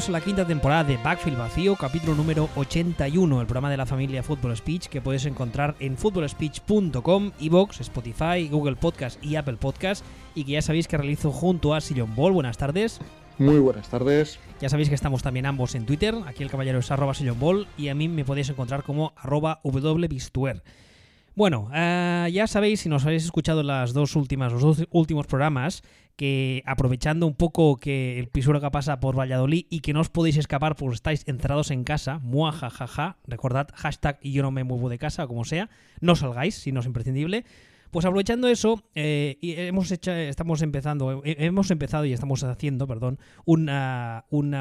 Bienvenidos a la quinta temporada de Backfield Vacío, capítulo número 81, el programa de la familia Football Speech que puedes encontrar en footballspeech.com, iVoox, Spotify, Google Podcast y Apple Podcast y que ya sabéis que realizo junto a Sillon Ball. Buenas tardes. Muy buenas tardes. Ya sabéis que estamos también ambos en Twitter, aquí el caballero es arroba Sillon Ball y a mí me podéis encontrar como arroba wbistuer. Bueno, eh, ya sabéis, si nos habéis escuchado las dos últimas, los dos últimos programas, que aprovechando un poco que el Pisuerga pasa por Valladolid y que no os podéis escapar porque estáis encerrados en casa, muajajaja, recordad hashtag y yo no me muevo de casa o como sea, no salgáis si no es imprescindible. Pues aprovechando eso, eh, hemos hecho, estamos empezando, eh, hemos empezado y estamos haciendo, perdón, un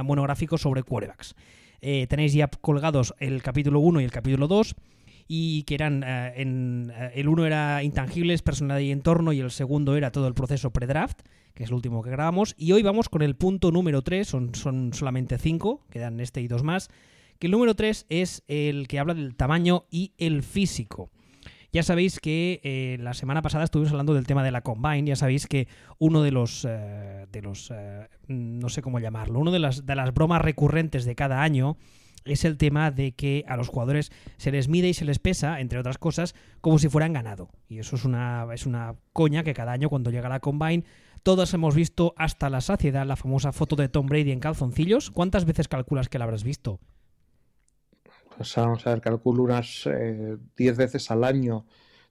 monográfico sobre quarterbacks. tenéis ya colgados el capítulo 1 y el capítulo 2 y que eran eh, en, eh, el uno era intangibles, personalidad y entorno y el segundo era todo el proceso pre-draft, que es el último que grabamos. Y hoy vamos con el punto número 3, son, son solamente 5, quedan este y dos más, que el número 3 es el que habla del tamaño y el físico. Ya sabéis que eh, la semana pasada estuvimos hablando del tema de la Combine. Ya sabéis que uno de los, de los no sé cómo llamarlo, uno de las, de las bromas recurrentes de cada año es el tema de que a los jugadores se les mide y se les pesa, entre otras cosas, como si fueran ganado. Y eso es una, es una coña que cada año cuando llega la Combine todos hemos visto hasta la saciedad la famosa foto de Tom Brady en calzoncillos. ¿Cuántas veces calculas que la habrás visto? Pues vamos a ver, calculo unas 10 eh, veces al año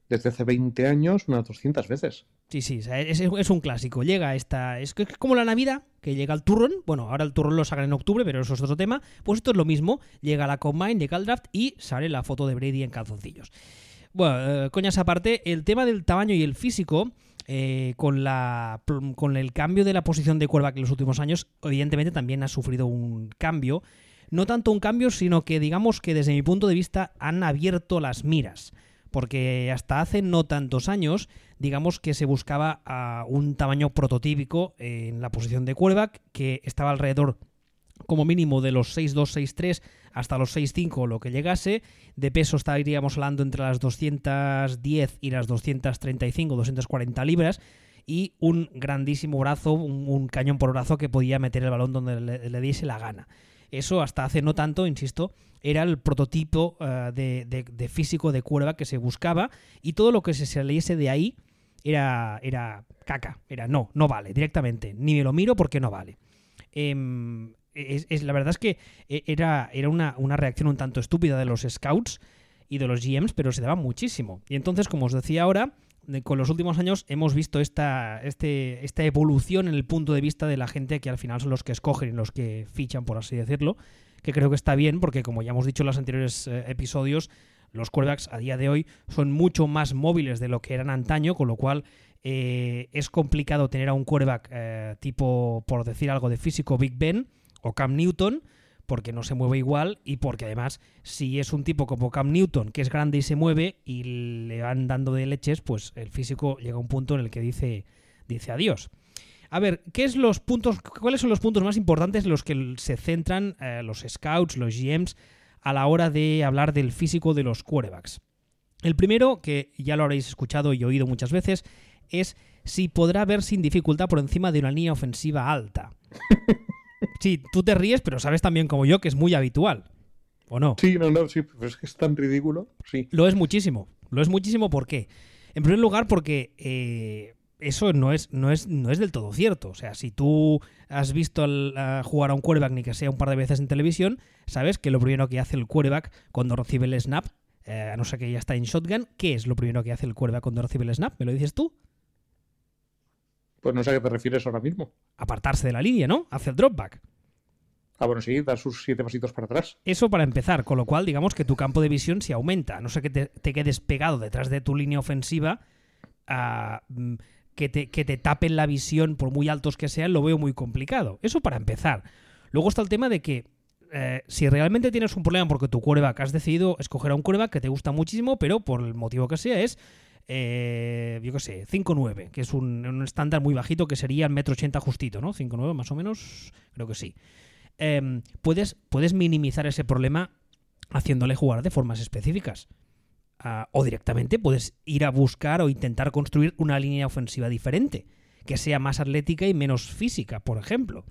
desde hace 20 años, unas 200 veces. Sí, sí, es, un clásico. Llega esta. Es como la Navidad, que llega el turrón. Bueno, ahora el turrón lo sacan en octubre, pero eso es otro tema. Pues esto es lo mismo. Llega la Combine, llega el draft y sale la foto de Brady en calzoncillos. Bueno, eh, coñas aparte, el tema del tamaño y el físico. Eh, con, la, con el cambio de la posición de cuerva en los últimos años, evidentemente también ha sufrido un cambio. No tanto un cambio, sino que digamos que desde mi punto de vista han abierto las miras porque hasta hace no tantos años, digamos que se buscaba a un tamaño prototípico en la posición de quarterback que estaba alrededor como mínimo de los 6'2, 6'3 hasta los 6'5 lo que llegase. De peso estaríamos hablando entre las 210 y las 235, 240 libras. Y un grandísimo brazo, un, cañón por brazo que podía meter el balón donde le diese la gana. Eso hasta hace no tanto, insisto, era el prototipo eh, de, físico de cuerva que se buscaba y todo lo que se saliese de ahí era, era caca, era no, no vale directamente, ni me lo miro porque no vale. Em, es, la verdad es que e, era, era una, una, reacción un tanto estúpida de los scouts y de los GMs, pero se daba muchísimo. Y entonces, como os decía ahora, con los últimos años hemos visto esta, este, esta evolución en el punto de vista de la gente que al final son los que escogen y los que fichan, por así decirlo, que creo que está bien porque como ya hemos dicho en los anteriores eh, episodios, los quarterbacks a día de hoy son mucho más móviles de lo que eran antaño, con lo cual eh, es complicado tener a un quarterback eh, tipo, por decir algo de físico, Big Ben o Cam Newton, porque no se mueve igual y porque además si es un tipo como Cam Newton que es grande y se mueve y le van dando de leches, pues el físico llega a un punto en el que dice, dice adiós. A ver, ¿qué es los puntos, ¿cuáles son los puntos más importantes en los que se centran eh, los scouts, los GMs, a la hora de hablar del físico de los quarterbacks? El primero, que ya lo habréis escuchado y oído muchas veces, es si podrá ver sin dificultad por encima de una línea ofensiva alta. Sí, tú te ríes, pero sabes también como yo que es muy habitual. ¿O no? Sí, no, no, sí, pero es que es tan ridículo. Sí. Lo es muchísimo. Lo es muchísimo, ¿por qué? En primer lugar, porque eh, eso no es, no, es, no es del todo cierto. O sea, si tú has visto jugar a un quarterback ni que sea un par de veces en televisión, sabes que lo primero que hace el quarterback cuando recibe el snap, eh, a no ser que ya está en shotgun, ¿qué es lo primero que hace el quarterback cuando recibe el snap? ¿Me lo dices tú? Pues no sé a qué te refieres ahora mismo. Apartarse de la línea, ¿no? Hace el dropback. Ah, bueno, sí, dar sus siete pasitos para atrás. Eso para empezar, con lo cual digamos que tu campo de visión se aumenta. No sé que te, quedes pegado detrás de tu línea ofensiva, mm, que, te, que te tapen la visión por muy altos que sean, lo veo muy complicado. Eso para empezar. Luego está el tema de que eh, si realmente tienes un problema porque tu quarterback has decidido escoger a un quarterback que te gusta muchísimo, pero por el motivo que sea es eh, yo qué sé, 5'9, que es un, estándar muy bajito que sería el metro 80 justito, ¿no? 5'9 más o menos, creo que sí. Em, puedes, puedes minimizar ese problema haciéndole jugar de formas específicas. Ah, o directamente puedes ir a buscar o intentar construir una línea ofensiva diferente, que sea más atlética y menos física, por ejemplo.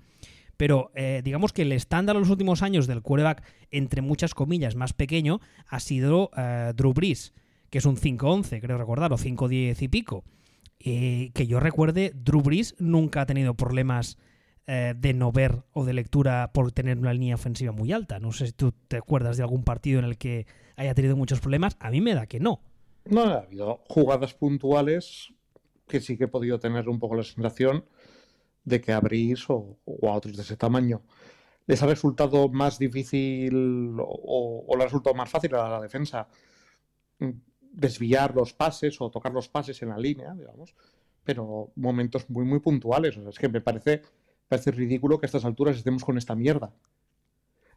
pero eh, digamos que el estándar en los últimos años del quarterback, entre muchas comillas, más pequeño, ha sido eh, Drew Brees, que es un 5-11, creo recordar, o 5-10 y pico. Eh, que yo recuerde, Drew Brees nunca ha tenido problemas eh, de no ver o de lectura por tener una línea ofensiva muy alta. No sé si tú te acuerdas de algún partido en el que haya tenido muchos problemas. A mí me da que no. No, ha habido jugadas puntuales que sí que he podido tener un poco la sensación de que a Brice o, o a otros de ese tamaño les ha resultado más difícil o, o le ha resultado más fácil a la defensa desviar los pases o tocar los pases en la línea, digamos, pero momentos muy, muy puntuales. O sea, es que me parece, parece ridículo que a estas alturas estemos con esta mierda.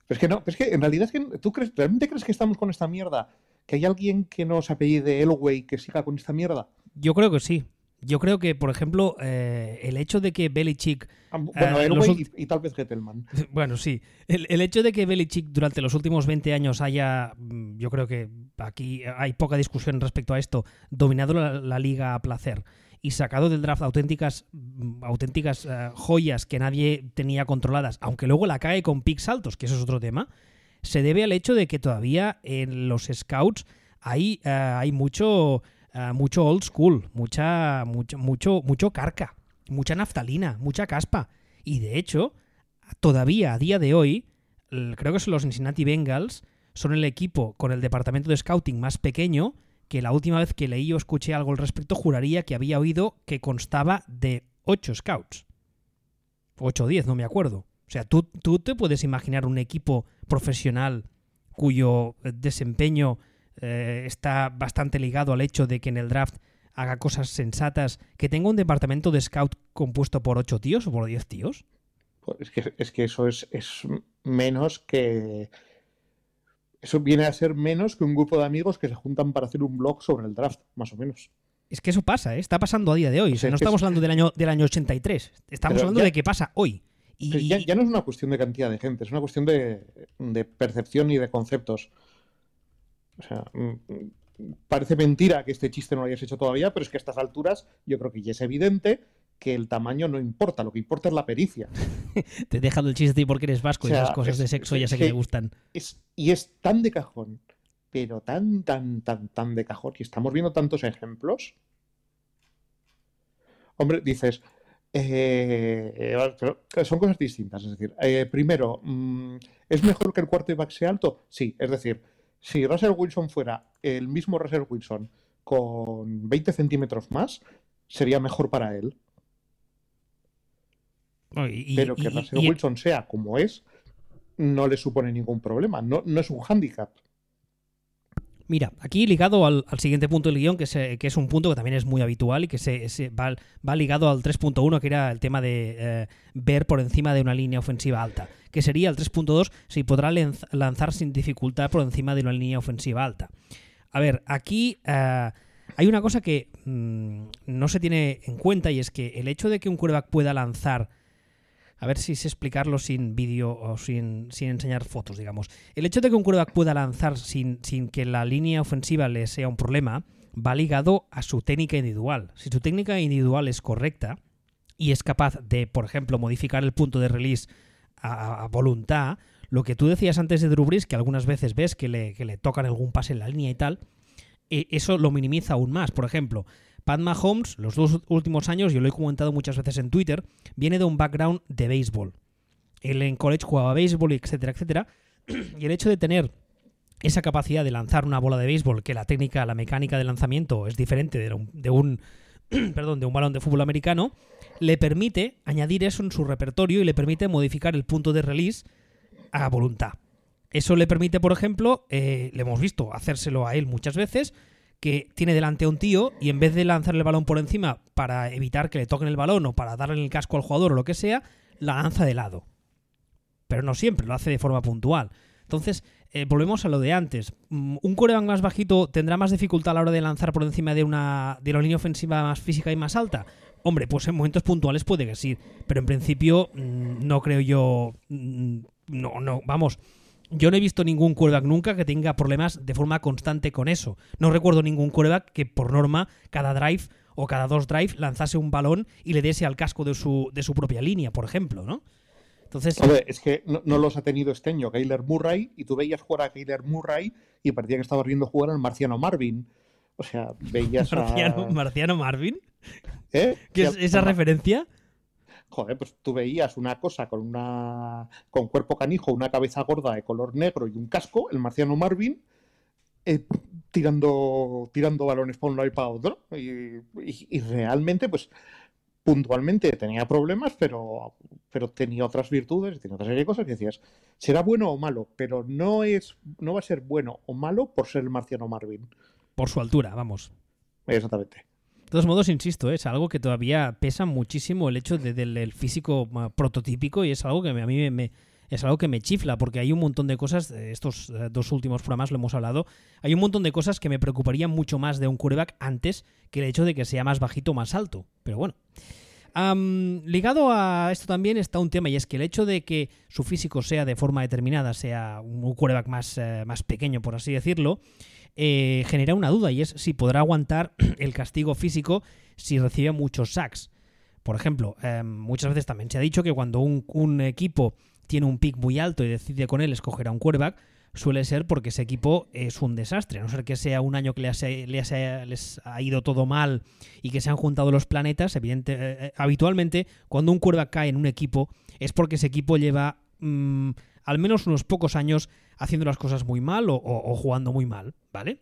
Es que no, es que en realidad tú crees, ¿realmente crees que estamos con esta mierda? ¿Que hay alguien que nos apellide Elway que siga con esta mierda? Yo creo que sí. Yo creo que, por ejemplo, eh, el hecho de que Belichick. Ah, bueno, eh, los y, y tal vez Gettelman. Bueno, sí. El, el hecho de que Belichick durante los últimos 20 años haya, mm, yo creo que aquí hay poca discusión respecto a esto, dominado la, la liga a placer y sacado del draft auténticas, mm, auténticas eh, joyas que nadie tenía controladas, aunque luego la cae con picks altos, que eso es otro tema, se debe al hecho de que todavía en los scouts hay, eh, hay mucho, eh, mucho old school, mucha, mucho, mucho, mucho carca, mucha naftalina, mucha caspa. Y de hecho, todavía a día de hoy, creo que son los Cincinnati Bengals, son el equipo con el departamento de scouting más pequeño que la última vez que leí o escuché algo al respecto juraría que había oído que constaba de 8 scouts. 8 o 10, no me acuerdo. O sea, tú, tú te puedes imaginar un equipo profesional cuyo eh, desempeño eh, está bastante ligado al hecho de que en el draft haga cosas sensatas, que tenga un departamento de scout compuesto por 8 tíos o por 10 tíos. Pues es, que, es que eso es, es menos que. Eso viene a ser menos que un grupo de amigos que se juntan para hacer un blog sobre el draft, más o menos. Es que eso pasa, ¿eh? está pasando a día de hoy. O sea, Sí, no es estamos es- hablando del año, del año 83. Estamos hablando ya- de que pasa hoy. Y, ya, ya no es una cuestión de cantidad de gente, es una cuestión de, de percepción y de conceptos. O sea, mm, mm, parece mentira que este chiste no lo hayas hecho todavía, pero es que a estas alturas yo creo que ya es evidente que el tamaño no importa, lo que importa es la pericia. te he dejado el chiste porque eres vasco O y esas cosas es- de sexo es- ya sé que que- te gustan. Es, y es tan de cajón, pero tan, tan, tan, tan de cajón, y estamos viendo tantos ejemplos. Hombre, dices, eh, eh, pero son cosas distintas. Es decir, eh, primero, mm, ¿es mejor que el quarterback sea alto? Sí, es decir, si Russell Wilson fuera el mismo Russell Wilson con 20 centímetros más, sería mejor para él. Y- Pero que y- Russell y- Wilson sea como es, no le supone ningún problema. No, no es un hándicap. Mira, aquí ligado al, siguiente punto del guion, que es, eh, que es un punto que también es muy habitual y que se, va, ligado al 3.1, que era el tema de eh, ver por encima de una línea ofensiva alta, que sería el 3.2 si podrá lanzar sin dificultad por encima de una línea ofensiva alta. A ver, aquí eh, hay una cosa que mm, no se tiene en cuenta y es que el hecho de que un quarterback pueda lanzar a ver si sé explicarlo sin vídeo o sin, sin enseñar fotos, digamos. El hecho de que un quarterback pueda lanzar sin, sin que la línea ofensiva le sea un problema va ligado a su técnica individual. Si su técnica individual es correcta y es capaz de, por ejemplo, modificar el punto de release a, a voluntad, lo que tú decías antes de Drew que algunas veces ves que le, que le tocan algún pase en la línea y tal, eh, eso lo minimiza aún más. Por ejemplo, Pat Mahomes, los dos últimos años, yo lo he comentado muchas veces en Twitter, viene de un background de béisbol. Él en college jugaba béisbol, etcétera, etcétera. Y el hecho de tener esa capacidad de lanzar una bola de béisbol, que la técnica, la mecánica de lanzamiento es diferente de un, perdón, de un balón de fútbol americano, le permite añadir eso en su repertorio y le permite modificar el punto de release a voluntad. Eso le permite, por ejemplo, eh, le hemos visto hacérselo a él muchas veces, que tiene delante a un tío y en vez de lanzar el balón por encima para evitar que le toquen el balón o para darle el casco al jugador o lo que sea, la lanza de lado. Pero no siempre, lo hace de forma puntual. Entonces, eh, volvemos a lo de antes. Mm, Un coreback más bajito tendrá más dificultad a la hora de lanzar por encima de una, de una línea ofensiva más física y más alta. Hombre, pues en momentos puntuales puede que sí, pero en principio mm, no creo yo. mm, No, no, vamos. Yo no he visto ningún quarterback nunca que tenga problemas de forma constante con eso. No recuerdo ningún quarterback que por norma cada drive o cada dos drives lanzase un balón y le diese al casco de su, de su propia línea, por ejemplo, ¿no? Entonces, Hombre, es que no, no los ha tenido este año Kyler Murray y tú veías jugar a Kyler Murray y parecía que estabas viendo jugar al marciano Marvin. O sea, veías Marciano, a... Marciano Marvin, ¿Eh? ¿qué es esa referencia? Joder, pues tú veías una cosa con una con cuerpo canijo, una cabeza gorda de color negro y un casco, el marciano Marvin, eh, tirando, tirando balones para un lado y para otro. Y, y- y realmente, pues, puntualmente tenía problemas, pero, pero tenía otras virtudes, tenía otra serie de cosas que decías, será bueno o malo, pero no es, no va a ser bueno o malo por ser el marciano Marvin. Por su altura, vamos. Exactamente. Todos modos, insisto, es algo que todavía pesa muchísimo el hecho de- del físico ah, prototípico y es algo que a mí me, es algo que me chifla porque hay un montón de cosas, eh, estos eh, dos últimos programas lo hemos hablado, hay un montón de cosas que me preocuparían mucho más de un quarterback antes que el hecho de que sea más bajito o más alto. Pero bueno. Ligado a esto también está un tema y es que el hecho de que su físico sea de forma determinada, sea un quarterback más, eh, más pequeño, por así decirlo, eh, genera una duda y es si podrá aguantar el castigo físico si recibe muchos sacks. Por ejemplo, eh, muchas veces también se ha dicho que cuando un, equipo tiene un pick muy alto y decide con él escoger a un quarterback, suele ser porque ese equipo es un desastre. A no ser que sea un año que les les ha ido todo mal y que se han juntado los planetas, evidente, eh, eh, habitualmente cuando un quarterback cae en un equipo es porque ese equipo lleva mm, al menos unos pocos años haciendo las cosas muy mal o, jugando muy mal, ¿vale?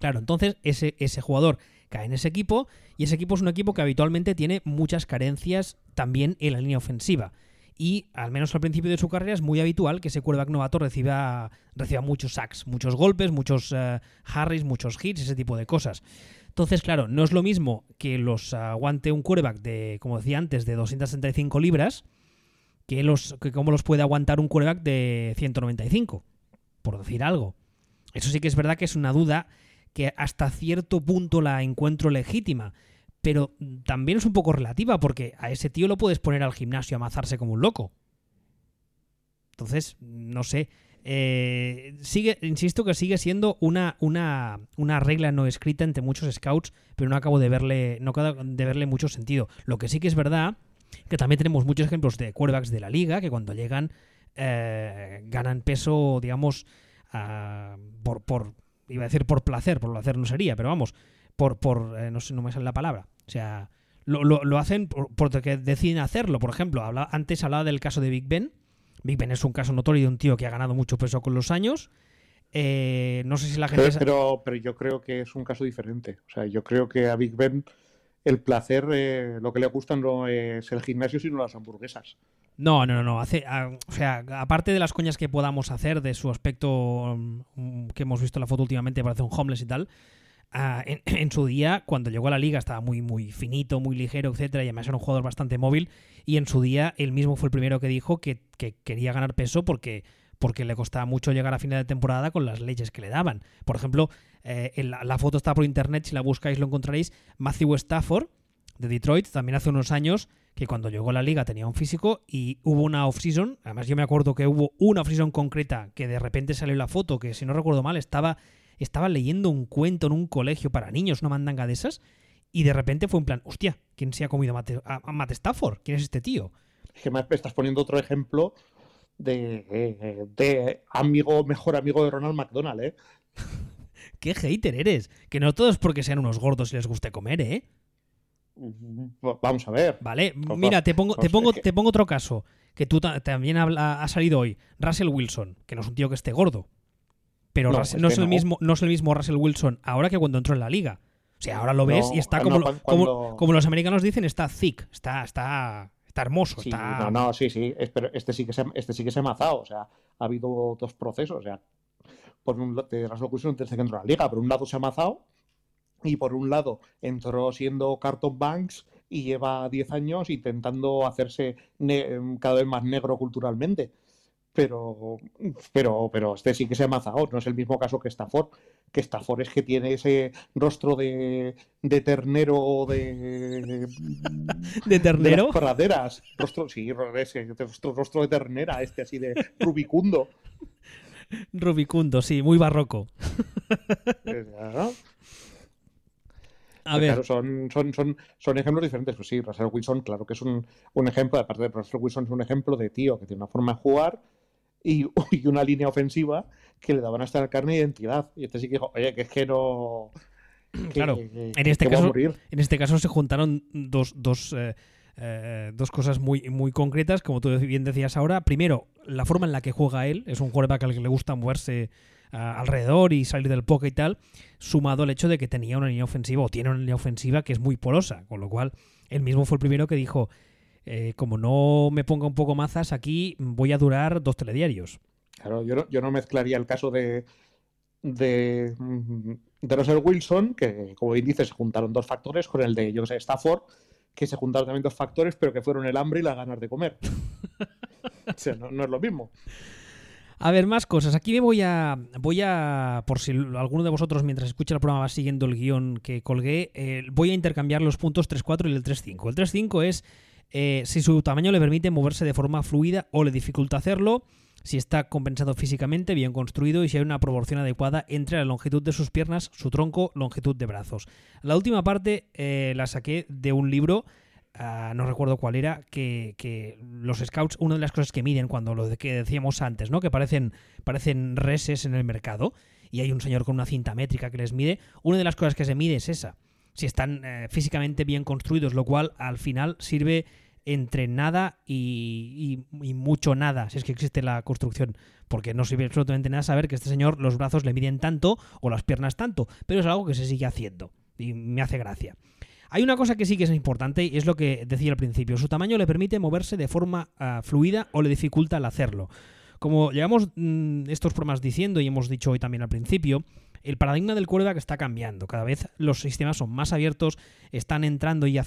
Claro, entonces ese, ese jugador cae en ese equipo y ese equipo es un equipo que habitualmente tiene muchas carencias también en la línea ofensiva. Y al menos al principio de su carrera es muy habitual que ese quarterback novato reciba, reciba muchos sacks, muchos golpes, muchos eh, harries, muchos hits, ese tipo de cosas. Entonces, claro, no es lo mismo que los aguante un quarterback de, como decía antes, de 265 libras, que, los, que cómo los puede aguantar un quarterback de 195, por decir algo. Eso sí que es verdad que es una duda que hasta cierto punto la encuentro legítima, pero también es un poco relativa porque a ese tío lo puedes poner al gimnasio a amazarse como un loco. Entonces, no sé. Eh, sigue, insisto que sigue siendo una, una, una regla no escrita entre muchos scouts, pero no acabo de verle, no de verle mucho sentido. Lo que sí que es verdad, que también tenemos muchos ejemplos de quarterbacks de la liga que cuando llegan eh, ganan peso, digamos, ah, por, por, iba a decir por placer, por placer no sería, pero vamos, por, por eh, no sé, no me sale la palabra. O sea, lo, lo, lo hacen por- porque deciden hacerlo. Por ejemplo, habla, antes hablaba del caso de Big Ben. Big Ben es un caso notorio de un tío que ha ganado mucho peso con los años. Eh, no sé si la gente... Pero, pero yo creo que es un caso diferente. O sea, yo creo que a Big Ben el placer, eh, lo que le gusta no es el gimnasio, sino las hamburguesas. No, no, no. Hace, ah, o sea, aparte de las coñas que podamos hacer de su aspecto mm, que hemos visto en la foto últimamente, parece un homeless y tal. ah, en, su día, cuando llegó a la liga, estaba muy, muy finito, muy ligero, etcétera, y además era un jugador bastante móvil. Y en su día, él mismo fue el primero que dijo que quería ganar peso porque, porque le costaba mucho llegar a final de temporada con las leyes que le daban. Por ejemplo, eh, la, foto está por internet, si la buscáis lo encontraréis. Matthew Stafford, de Detroit, también hace unos años, que cuando llegó a la liga tenía un físico y hubo una off-season. Además, yo me acuerdo que hubo una off-season concreta que de repente salió la foto, que si no recuerdo mal, estaba, estaba leyendo un cuento en un colegio para niños, una mandanga de esas, y de repente fue en plan, hostia, ¿quién se ha comido a Matt, a- a Matt Stafford? ¿Quién es este tío? Es que me estás poniendo otro ejemplo de, de amigo, mejor amigo de Ronald McDonald, ¿eh? ¿Qué hater eres? Que no todo es porque sean unos gordos y les guste comer, ¿eh? Va- Vamos a ver. Vale, Pues mira, te pongo, te pues pongo, te pongo otro caso, que tú ta- también habla- ha salido hoy, Russell Wilson, que no es un tío que esté gordo, pero No, Russell- es no, que es el no. mismo, no es el mismo Russell Wilson ahora que cuando entró en la liga. O sea, ahora lo ves No, y está como, como, como los americanos dicen, está thick, está, está, está hermoso, Sí, está... no, no, sí, sí. Pero este sí que se, ha- este sí que se ha mazado. O sea, ha habido dos procesos. O sea, por un lado, la liga. Por un lado se ha mazado y por un lado entró siendo Carton Banks y lleva 10 años intentando hacerse cada vez más negro culturalmente. Pero, pero, pero este sí que se ha mazado, no es el mismo caso que Stafford, que Stafford es que tiene ese rostro de, de ternero de, ¿De de ternero? las praderas. Rostro, sí, ese, rostro, rostro de ternera, este así de rubicundo. Rubicundo, sí, muy barroco. ¿no? A ver. Claro, son, son, son, son ejemplos diferentes. Pues sí, Russell Wilson, claro que es un, un ejemplo, aparte de Russell Wilson, es un ejemplo de tío que tiene una forma de jugar y, y una línea ofensiva que le daban hasta la carne de identidad. Y este sí que dijo, oye, que es que no. que- Claro, que- en este caso-. En este caso se juntaron dos, dos, eh, eh, dos cosas muy, muy concretas, como tú bien decías ahora. Primero, la forma en la que juega él. Es un quarterback al que le gusta moverse ah, alrededor y salir del pocket y tal, sumado al hecho de que tenía una línea ofensiva o tiene una línea ofensiva que es muy porosa, con lo cual él mismo fue el primero que dijo, eh, como no me ponga un poco mazas aquí, voy a durar dos telediarios. Claro, yo no, yo no mezclaría el caso de, de, de Russell Wilson, que como bien dices, se juntaron dos factores, con el de, yo que sé, Stafford, que se juntaron también dos factores, pero que fueron el hambre y las ganas de comer. o sea, no, no es lo mismo. A ver, más cosas. Aquí me voy a. Voy a. Por si alguno de vosotros, mientras escucha el programa, va siguiendo el guion que colgué, eh, voy a intercambiar los puntos 3-4 y el 3-5. El 3-5 es eh, si su tamaño le permite moverse de forma fluida o le dificulta hacerlo, si está compensado físicamente, bien construido y si hay una proporción adecuada entre la longitud de sus piernas, su tronco, longitud de brazos. La última parte eh, la saqué de un libro ah, no recuerdo cuál era, que, que los scouts, una de las cosas que miden cuando lo de que decíamos antes, ¿no? Que parecen, parecen reses en el mercado y hay un señor con una cinta métrica que les mide, una de las cosas que se mide es esa, si están eh, físicamente bien construidos, lo cual al final sirve entre nada y, y- mucho nada, si es que existe la construcción, porque no sirve absolutamente nada saber que este señor los brazos le miden tanto o las piernas tanto, pero es algo que se sigue haciendo y me hace gracia. Hay una cosa que sí que es importante y es lo que decía al principio. Su tamaño le permite moverse de forma ah, fluida o le dificulta el hacerlo. Como llevamos mm, estos programas diciendo y hemos dicho hoy también al principio, el paradigma del quarterback está cambiando. Cada vez los sistemas son más abiertos, están entrando y,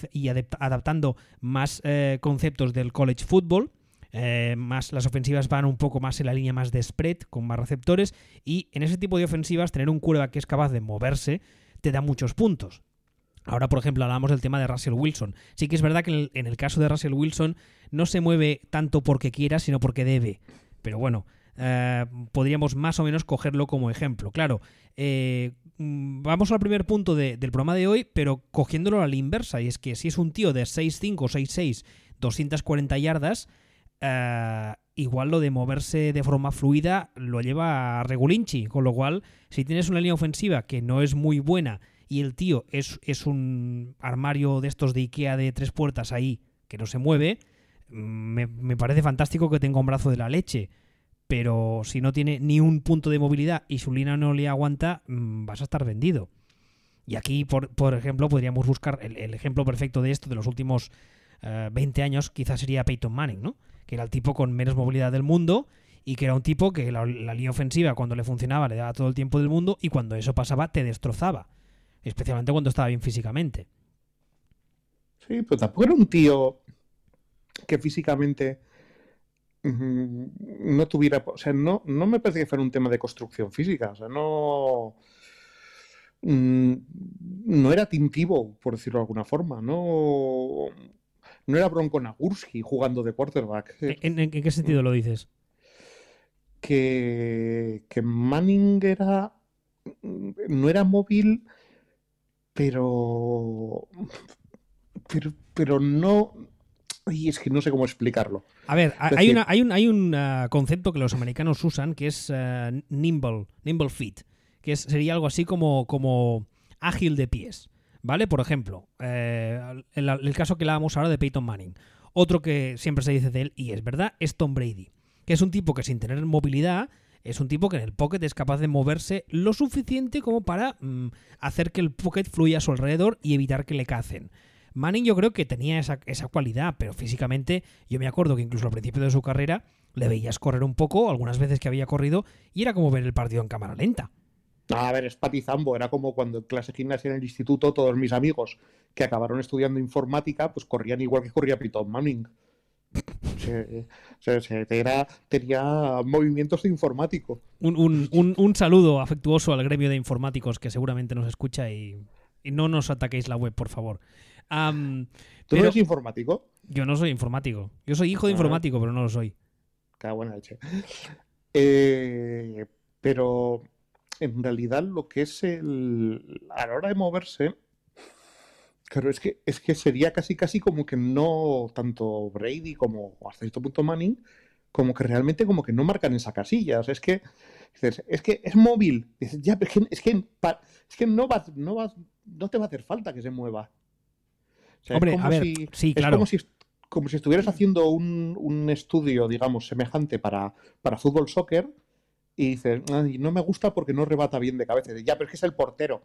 adaptando más eh, conceptos del college football. eh, más las ofensivas van un poco más en la línea más de spread, con más receptores, y en ese tipo de ofensivas tener un quarterback que es capaz de moverse te da muchos puntos. Ahora, por ejemplo, hablamos del tema de Russell Wilson. Sí que es verdad que en el caso de Russell Wilson no se mueve tanto porque quiera, sino porque debe. Pero bueno, eh, podríamos más o menos cogerlo como ejemplo. Claro, eh, mm, vamos al primer punto de- del programa de hoy, pero cogiéndolo a la inversa. Y es que si es un tío de 6'5, 6'6, 240 yardas, eh, igual lo de moverse de forma fluida lo lleva a regulinchi. Con lo cual, si tienes una línea ofensiva que no es muy buena y el tío es, es un armario de estos de Ikea de tres puertas ahí que no se mueve, mm, me, me parece fantástico que tenga un brazo de la leche. Pero si no tiene ni un punto de movilidad y su línea no le aguanta, mm, vas a estar vendido. Y aquí, por, por ejemplo, podríamos buscar el, ejemplo perfecto de esto de los últimos eh, 20 años, quizás sería Peyton Manning, ¿no? Que era el tipo con menos movilidad del mundo y que era un tipo que la, la línea ofensiva cuando le funcionaba le daba todo el tiempo del mundo y cuando eso pasaba te destrozaba. Especialmente cuando estaba bien físicamente. Sí, pero tampoco era un tío que físicamente no tuviera, o sea, no, no me parece que fuera un tema de construcción física, o sea, no, mm, no era tintivo, por decirlo de alguna forma, no, no era Bronco Nagurski jugando de quarterback, ¿En, en- en qué sentido lo dices? que, que Manning era, no era móvil, pero, pero, pero no, y es que no sé cómo explicarlo. A ver, hay, decir- una, hay un, hay un ah, concepto que los americanos usan que es ah, nimble, nimble feet, que es- sería algo así como, como ágil de pies. ¿Vale? Por ejemplo, eh, el, el caso que hablábamos ahora de Peyton Manning. Otro que siempre se dice de él, y es verdad, es Tom Brady. Que es un tipo que sin tener movilidad, es un tipo que en el pocket es capaz de moverse lo suficiente como para mm, hacer que el pocket fluya a su alrededor y evitar que le cacen. Manning yo creo que tenía esa, esa cualidad, pero físicamente yo me acuerdo que incluso al principio de su carrera le veías correr un poco, algunas veces que había corrido, y era como ver el partido en cámara lenta. A ver, es patizambo, era como cuando en clase de gimnasia en el instituto todos mis amigos que acabaron estudiando informática, pues corrían igual que corría Peyton Manning. Se, se- se- era, tenía movimientos de informático. Un, un- un- un saludo afectuoso al gremio de informáticos que seguramente nos escucha y, y no nos ataquéis la web, por favor. ¿Tú Pero- no eres informático? yo no soy informático. Yo soy hijo de Ah. informático, pero no lo soy. Qué buena leche. Eh, pero en realidad lo que es el. A la hora de moverse, Claro, es que, es que sería casi casi como que no tanto Brady como hasta cierto punto Manning, como que realmente como que no marcan esa casilla. O sea, es que es que es móvil. Dices, ya, pero es que, es que, es que no, va, no, va, no te va a hacer falta que se mueva. O sea, es Hombre, como a ver, si- sí, es claro. como si, como si estuvieras haciendo un, un estudio, digamos, semejante para, para fútbol soccer y dices, "Ay, no me gusta porque no rebata bien de cabeza. Ya, pero es que es el portero.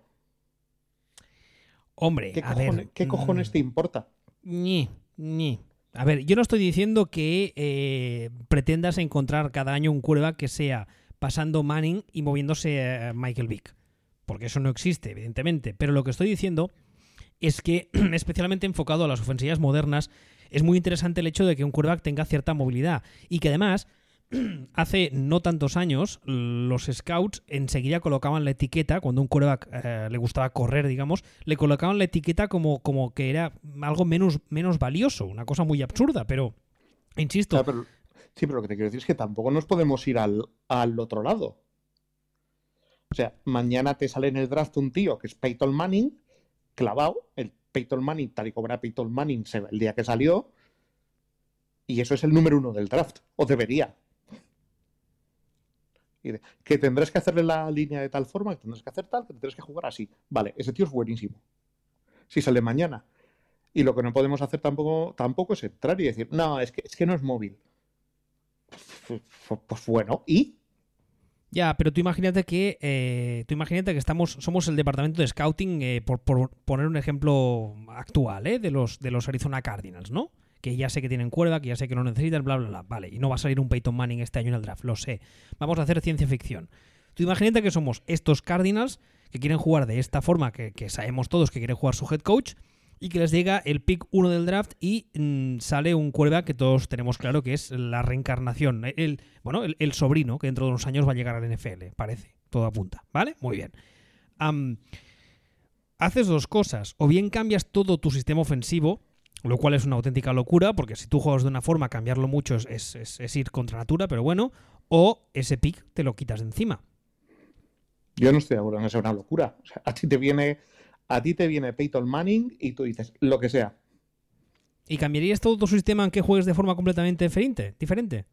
Hombre, ¿Qué, a cojones, ver. ¿qué cojones mm, te importa? ñi, ñi. A ver, yo no estoy diciendo que eh, pretendas encontrar cada año un quarterback que sea pasando Manning y moviéndose eh, Michael Vick. Porque eso no existe, evidentemente. Pero lo que estoy diciendo es que, especialmente enfocado a las ofensivas modernas, es muy interesante el hecho de que un quarterback tenga cierta movilidad. Y que además, hace no tantos años, los scouts enseguida colocaban la etiqueta, cuando un quarterback eh, le gustaba correr, digamos, le colocaban la etiqueta como, como que era algo menos, menos valioso, una cosa muy absurda, pero, insisto, sí, pero lo que te quiero decir es que tampoco nos podemos ir al, al otro lado. O sea, mañana te sale en el draft un tío que es Peyton Manning, clavado, el Peyton Manning, tal y como era Peyton Manning el día que salió, y eso es el número uno del draft, o debería. Y que tendrás que hacerle la línea de tal forma, que tendrás que hacer tal, que tendrás que jugar así. Vale, ese tío es buenísimo. Si sale mañana. Y lo que no podemos hacer tampoco, tampoco es entrar y decir, no, es que, es que no es móvil. Pues bueno, ¿y? Ya, pero tú imagínate que eh, tú imagínate que estamos somos el departamento de scouting eh, por, por poner un ejemplo actual ¿eh? de los de los Arizona Cardinals, ¿no? Que ya sé que tienen cuerda, que ya sé que no necesitan, bla bla bla, vale, y no va a salir un Peyton Manning este año en el draft, lo sé. Vamos a hacer ciencia ficción. Tú imagínate que somos estos Cardinals que quieren jugar de esta forma, que, que sabemos todos que quieren jugar su head coach, y que les llega el pick 1 del draft y mm, sale un cuerda que todos tenemos claro que es la reencarnación. El, bueno, el, sobrino que dentro de unos años va a llegar al NFL, parece. Todo apunta, ¿vale? Muy bien. Haces dos cosas. O bien cambias todo tu sistema ofensivo, lo cual es una auténtica locura, porque si tú juegas de una forma, cambiarlo mucho es, es- es- es ir contra natura, pero bueno. O ese pick te lo quitas de encima. Yo no estoy de acuerdo en que sea una locura. O sea, a ti te viene, a ti te viene Peyton Manning y tú dices, lo que sea. ¿Y cambiarías todo tu sistema en que juegues de forma completamente diferente? diferente?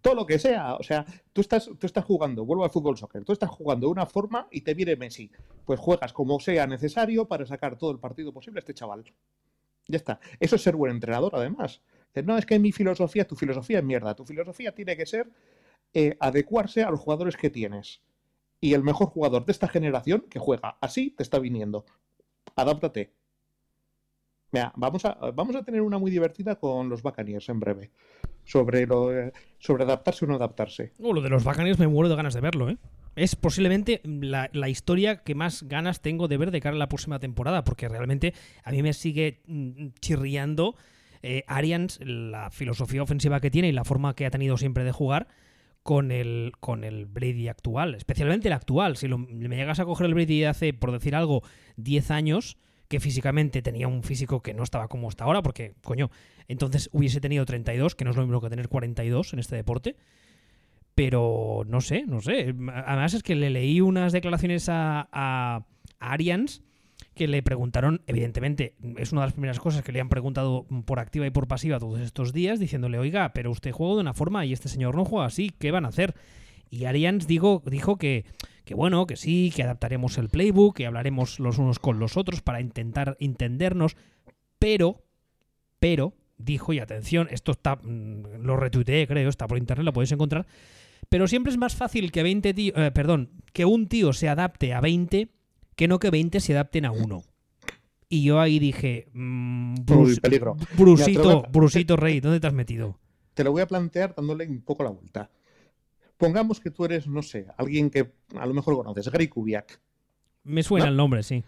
Todo lo que sea. O sea, tú estás, tú estás jugando, vuelvo al fútbol soccer, tú estás jugando de una forma y te viene Messi. Pues juegas como sea necesario para sacar todo el partido posible a este chaval. Ya está. Eso es ser buen entrenador, además. No, es que mi filosofía, tu filosofía es mierda. Tu filosofía tiene que ser eh, adecuarse a los jugadores que tienes. Y el mejor jugador de esta generación que juega así te está viniendo. Adáptate. Vamos a, vamos a tener una muy divertida con los Buccaneers en breve. Sobre, lo, sobre adaptarse o no adaptarse. Oh, lo de los Buccaneers me muero de ganas de verlo, ¿eh? Es posiblemente la, la historia que más ganas tengo de ver de cara a la próxima temporada, porque realmente a mí me sigue mm, chirriando eh, Arians, la filosofía ofensiva que tiene y la forma que ha tenido siempre de jugar con el, con el Brady actual, especialmente el actual. Si me llegas a coger el Brady de hace, por decir algo, 10 años, que físicamente tenía un físico que no estaba como está ahora, porque, coño, entonces hubiese tenido 32, que no es lo mismo que tener 42 en este deporte. Pero no sé, no sé. Además es que le leí unas declaraciones a, a Arians que le preguntaron, evidentemente, es una de las primeras cosas que le han preguntado por activa y por pasiva todos estos días, diciéndole, oiga, pero usted juega de una forma y este señor no juega así, ¿qué van a hacer? Y Arians dijo que, que bueno, que sí, que adaptaremos el playbook, que hablaremos los unos con los otros para intentar entendernos, pero, pero, dijo, y atención, esto está, mm, lo retuiteé, creo, está por internet, lo podéis encontrar, pero siempre es más fácil que 20 tío- eh, perdón, que un tío se adapte a 20 que no que 20 se adapten a uno. Y yo ahí dije, mm, Uy, Brus- peligro. Brusito, a- Brusito Rey, ¿dónde te has metido? Te lo voy a plantear dándole un poco la vuelta. Pongamos que tú eres, no sé, alguien que a lo mejor conoces, Gary Kubiak, Me suena ¿No? el nombre, sí.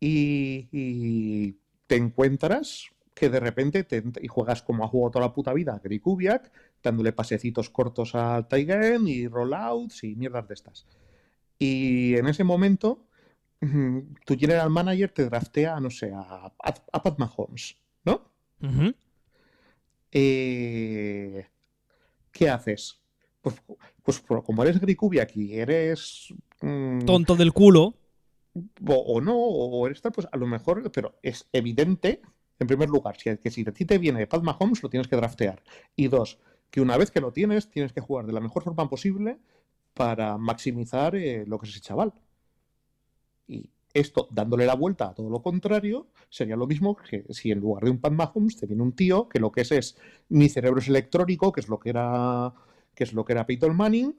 y, y te encuentras que de repente te, y juegas como ha jugado toda la puta vida Gary Kubiak, dándole pasecitos cortos a Tygen y rollouts y mierdas de estas. Y en ese momento, tu general manager te draftea, no sé, a, a, a Pat Mahomes, ¿no? Eh, ¿qué haces? Pues, pues por- como eres Gary Kubiak y eres mm, Tonto del culo. o, no, o eres tal, pues a lo mejor, pero es evidente, en primer lugar, que si a ti te viene Pat Mahomes, lo tienes que draftear. Y dos, que una vez que lo tienes, tienes que jugar de la mejor forma posible para maximizar eh, lo que es ese chaval. Y esto, dándole la vuelta a todo lo contrario, sería lo mismo que si en lugar de un Pat Mahomes te viene un tío que lo que es es mi cerebro es electrónico, que es lo que era, que es lo que era Peyton Manning.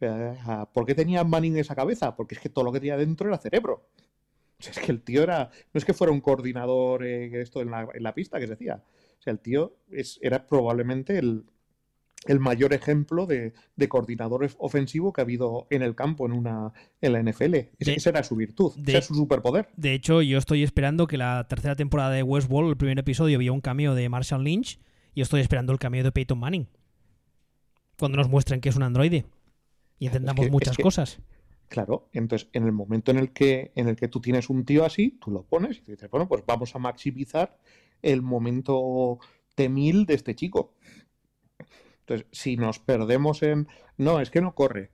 Eh, ¿Por qué tenía Manning esa cabeza? Porque es que todo lo que tenía dentro era cerebro. es que el tío era, no es que fuera un coordinador eh, esto en la, pista que se decía. O sea, el tío es, era probablemente el, el mayor ejemplo de, coordinador ofensivo que ha habido en el campo en una en la NFL. esa era su virtud, ese era su superpoder. De hecho, yo estoy esperando que la tercera temporada de Westworld, el primer episodio, había un cameo de Marshall Lynch y estoy esperando el cameo de Peyton Manning. Cuando nos muestren que es un androide y entendamos muchas cosas. Claro, entonces en el momento en el que en el que tú tienes un tío así, tú lo pones y dices, bueno, pues vamos a maximizar el momento T1000 de este chico. Si nos perdemos en, no, es que no corre,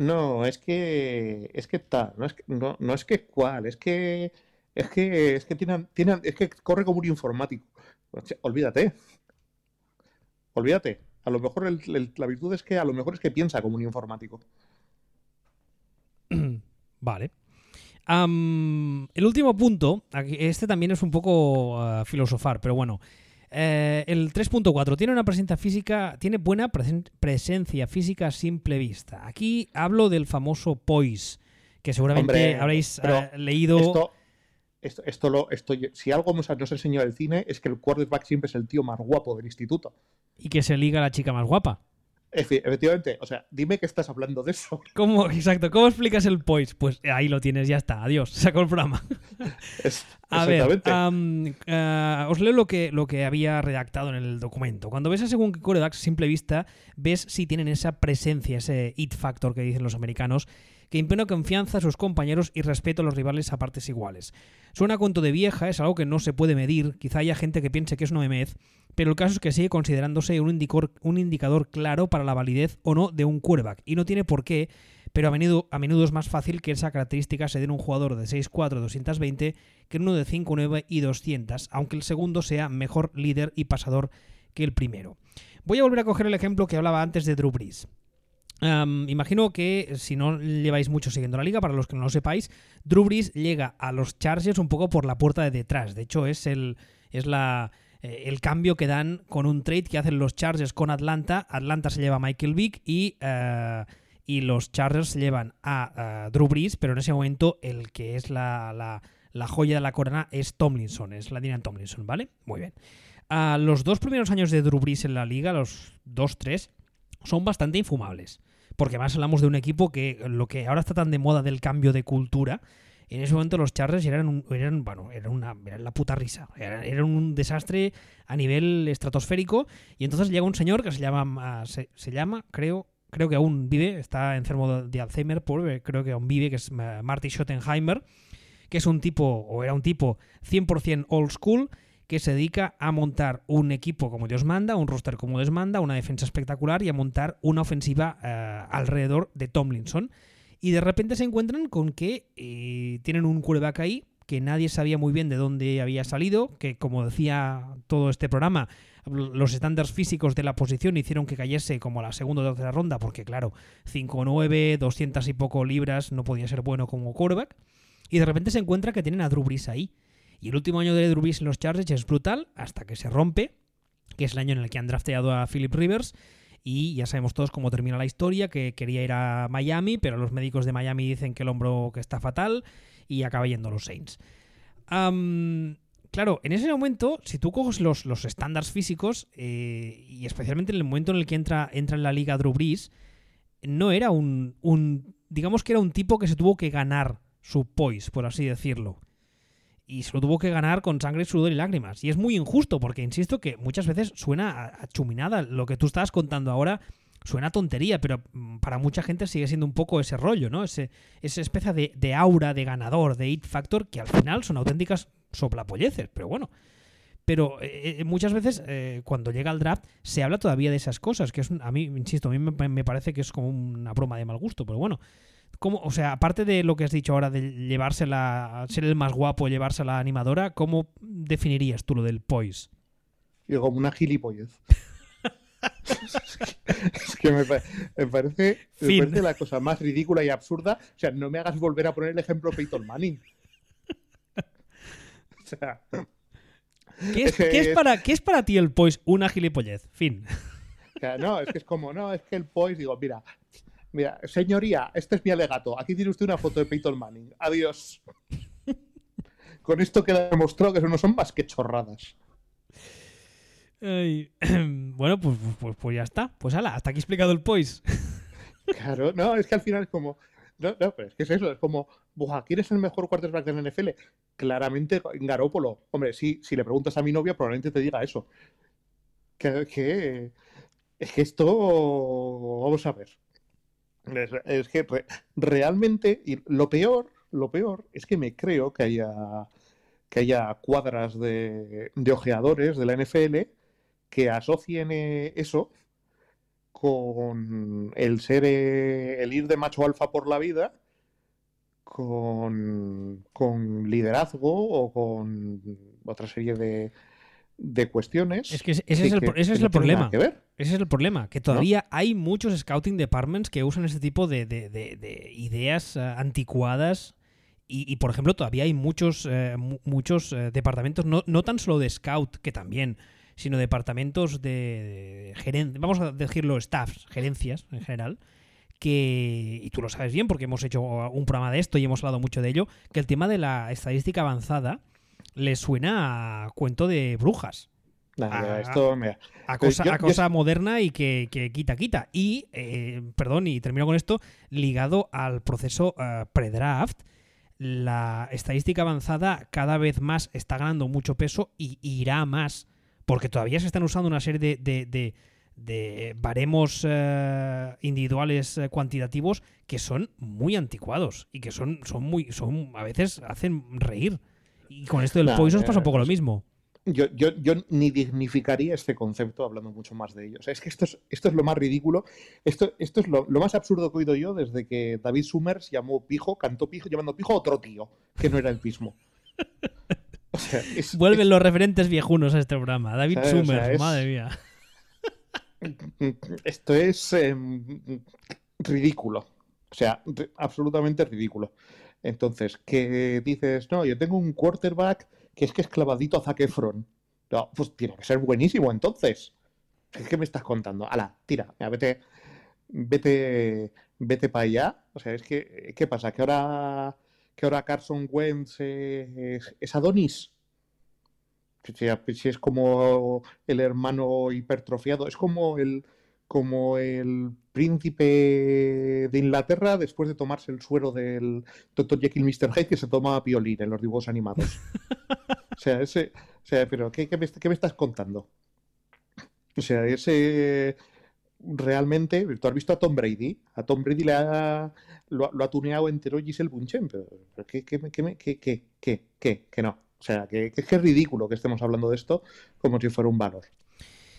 no, es que, es que tal, no es que, no, es que cuál, es que, es que, es que tiene, tiene, es que corre como un informático. Olvídate, olvídate. A lo mejor la virtud es que a lo mejor es que piensa como un informático. Vale. el último punto, este también es un poco uh, filosofar, pero bueno. Eh, el 3.4 tiene una presencia física, tiene buena presencia física a simple vista. Aquí hablo del famoso poise, que seguramente habréis eh, leído. Esto, esto, lo, esto, si algo nos, nos enseñó el cine es que el quarterback siempre es el tío más guapo del instituto. Y que se liga a la chica más guapa. Efectivamente, o sea, dime que estás hablando de eso. ¿Cómo, exacto, ¿cómo explicas el poise? Pues ahí lo tienes, ya está, adiós, saco el programa. a ver, eh, os leo lo que, lo que había redactado en el documento. Cuando ves a según qué corebacks a simple vista, ves si tienen esa presencia, ese it factor que dicen los americanos, que impone confianza a sus compañeros y respeto a los rivales a partes iguales. Suena cuento de vieja, es algo que no se puede medir, quizá haya gente que piense que es una memez, pero el caso es que sigue considerándose un, un indicador claro para la validez o no de un quarterback, y no tiene por qué, pero a menudo, a menudo es más fácil que esa característica se dé en un jugador de 6'4 220 que en uno de 5'9 y 200, aunque el segundo sea mejor líder y pasador que el primero. Voy a volver a coger el ejemplo que hablaba antes de Drew Brees imagino que si no lleváis mucho siguiendo la liga, para los que no lo sepáis, Drew Brees llega a los Chargers un poco por la puerta de detrás. De hecho, es el, es la, eh, el cambio que dan con un trade que hacen los Chargers con Atlanta. Atlanta se lleva a Michael Vick y, eh, y los Chargers se llevan a, Drew Brees, pero en ese momento el que es la, la, joya de la corona es Tomlinson, es la Dylan Tomlinson, ¿vale? Muy bien. los dos primeros años de Drew Brees en la liga, los dos, tres, son bastante infumables porque además hablamos de un equipo que lo que ahora está tan de moda del cambio de cultura, en ese momento los Chargers eran, eran bueno, eran, una, la puta risa, eran, un desastre a nivel estratosférico. Y entonces llega un señor que se llama, se, llama, creo, creo que aún vive, está enfermo de Alzheimer, creo que aún vive, que es Marty Schottenheimer, que es un tipo, o era un tipo 100% old school, que se dedica a montar un equipo como Dios manda, un roster como Dios manda, una defensa espectacular y a montar una ofensiva eh, alrededor de Tomlinson. Y de repente se encuentran con que eh, tienen un quarterback ahí que nadie sabía muy bien de dónde había salido, que como decía todo este programa, los estándares físicos de la posición hicieron que cayese como a la segunda o tercera ronda, porque claro, 5-9, 200 y poco libras no podía ser bueno como quarterback. Y de repente se encuentra que tienen a Drew Brees ahí. Y el último año de Drew en los Chargers es brutal hasta que se rompe, que es el año en el que han drafteado a Philip Rivers. Y ya sabemos todos cómo termina la historia, que quería ir a Miami, pero los médicos de Miami dicen que el hombro que está fatal y acaba yendo a los Saints. claro, en ese momento, si tú coges los, los estándares físicos, eh, y especialmente en el momento en el que entra, entra en la liga Drew Brees, no era un, digamos que era un tipo que se tuvo que ganar su poise, por así decirlo y se lo tuvo que ganar con sangre, sudor y lágrimas. Y es muy injusto, porque insisto que muchas veces suena a, chuminada. Lo que tú estabas contando ahora suena tontería, pero mm, para mucha gente sigue siendo un poco ese rollo, ¿no? Ese, esa especie de, aura de ganador, de hit factor, que al final son auténticas soplapolleces, pero bueno. Pero eh, eh, muchas veces eh, cuando llega el draft se habla todavía de esas cosas, que es a mí, insisto, a mí me parece que es como una broma de mal gusto, pero bueno ¿cómo, o sea, aparte de lo que has dicho ahora de llevársela, ser el más guapo, llevársela animadora, ¿cómo definirías tú lo del poise? Como una gilipollez. es que me, pa- me parece, me parece la cosa más ridícula y absurda. O sea, no me hagas volver a poner el ejemplo Peyton Manning. O sea, ¿Qué es, qué es para, ¿Qué es para ti el poise? Una gilipollez. Fin. o sea, no, es que es como, no, es que el poise, digo, mira, mira, señoría, este es mi alegato. Aquí tiene usted una foto de Peyton Manning. Adiós. Con esto queda demostrado que eso no son más que chorradas. Bueno, pues, pues, pues ya está. Pues ala, hasta aquí explicado el poise. Claro, no, es que al final es como. No, no, pero es que es eso, es como, buah, ¿quién es el mejor quarterback de la NFL? Claramente Garópolo. Hombre, sí, si le preguntas a mi novia, probablemente te diga eso. Que, que- es que esto. Vamos a ver. Es, es que re- realmente, y lo peor, lo peor es que me creo que haya que haya cuadras de, de ojeadores de la NFL que asocien eh, eso con el ser eh, el ir de macho alfa por la vida con, con liderazgo o con otra serie de, de cuestiones Es que ese es que- el, ese que es el problema. nada que ver. Ese es el problema, que todavía hay muchos scouting departments que usan este tipo de, de- de- de ideas eh, anticuadas. Y, y, por ejemplo, todavía hay muchos, eh, mu- muchos eh, departamentos, no, no tan solo de scout, que también, sino departamentos de, gerencia, vamos a decirlo, staffs, gerencias en general, que, y tú lo sabes bien porque hemos hecho un programa de esto y hemos hablado mucho de ello, que el tema de la estadística avanzada le suena a cuento de brujas Nada, Ah, esto, mira, a cosa, yo- a yo- cosa moderna y que, que quita, quita. Y, eh, perdón, y termino con esto, ligado al proceso eh, pre-draft, la estadística avanzada cada vez más está ganando mucho peso y irá a más, porque todavía se están usando una serie de, de- de- de baremos eh, individuales cuantitativos que son muy anticuados y que son, son muy, son, a veces hacen reír. Y con esto del Nah, Poison eh, pasa un poco lo mismo. Yo, yo, yo ni dignificaría este concepto hablando mucho más de ello. O sea, es que esto es, esto es lo más ridículo. Esto, esto es lo, lo más absurdo que he oído yo desde que David Summers llamó pijo, cantó pijo, llamando pijo a otro tío, que no era el mismo. O sea, es- Vuelven los referentes viejunos a este programa. David ¿Sabes? O sea, Summers, madre mía. es- esto es em, ridículo. O sea, absolutamente ridículo. Entonces, que dices, no, yo tengo un quarterback que es que es clavadito a Zac pues tiene que ser buenísimo entonces. ¿Qué me estás contando? Ala, tira, mira, vete, vete, vete para allá. O sea, es que, ¿qué pasa? ¿Que ahora, que ahora Carson Wentz es, es Adonis? Si es como el hermano hipertrofiado, es como el, como el príncipe de Inglaterra después de tomarse el suero del Dr. Jekyll Mr. Hyde que se tomaba piolín en los dibujos animados. O sea, ese, o sea, pero ¿qué, qué me, qué me estás contando? O sea, ese realmente, tú has visto a Tom Brady, a Tom Brady le ha, lo, ha- lo ha tuneado entero Giselle Bunchen, pero, pero ¿qué, qué, qué, qué, qué, qué, qué, no? O sea, que, que es ridículo que estemos hablando de esto como si fuera un valor.